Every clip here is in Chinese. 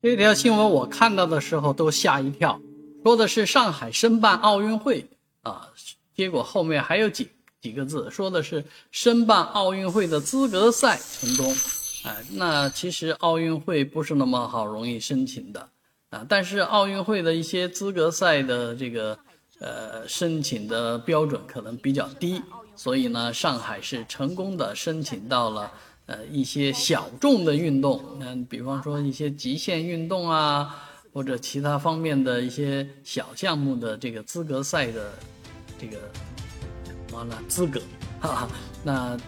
这条新闻我看到的时候都吓一跳，说的是上海申办奥运会啊，结果后面还有几几个字，说的是申办奥运会的资格赛成功，哎，那其实奥运会不是那么好容易申请的啊，但是奥运会的一些资格赛的这个呃申请的标准可能比较低，所以呢，上海是成功的申请到了。呃，一些小众的运动，嗯，比方说一些极限运动啊，或者其他方面的一些小项目的这个资格赛的这个完了资格，哈哈。那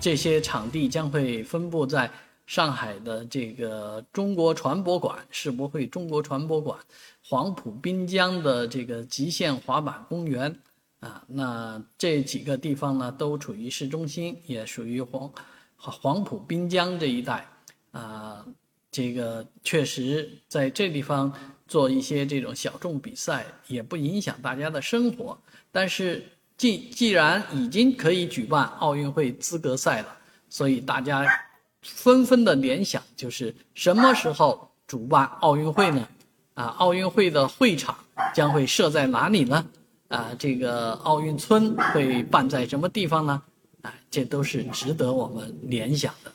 这些场地将会分布在上海的这个中国船舶馆、世博会中国船舶馆、黄浦滨江的这个极限滑板公园啊。那这几个地方呢，都处于市中心，也属于黄。和黄埔滨江这一带，啊，这个确实在这地方做一些这种小众比赛，也不影响大家的生活。但是，既既然已经可以举办奥运会资格赛了，所以大家纷纷的联想就是什么时候主办奥运会呢？啊，奥运会的会场将会设在哪里呢？啊，这个奥运村会办在什么地方呢？啊，这都是值得我们联想的。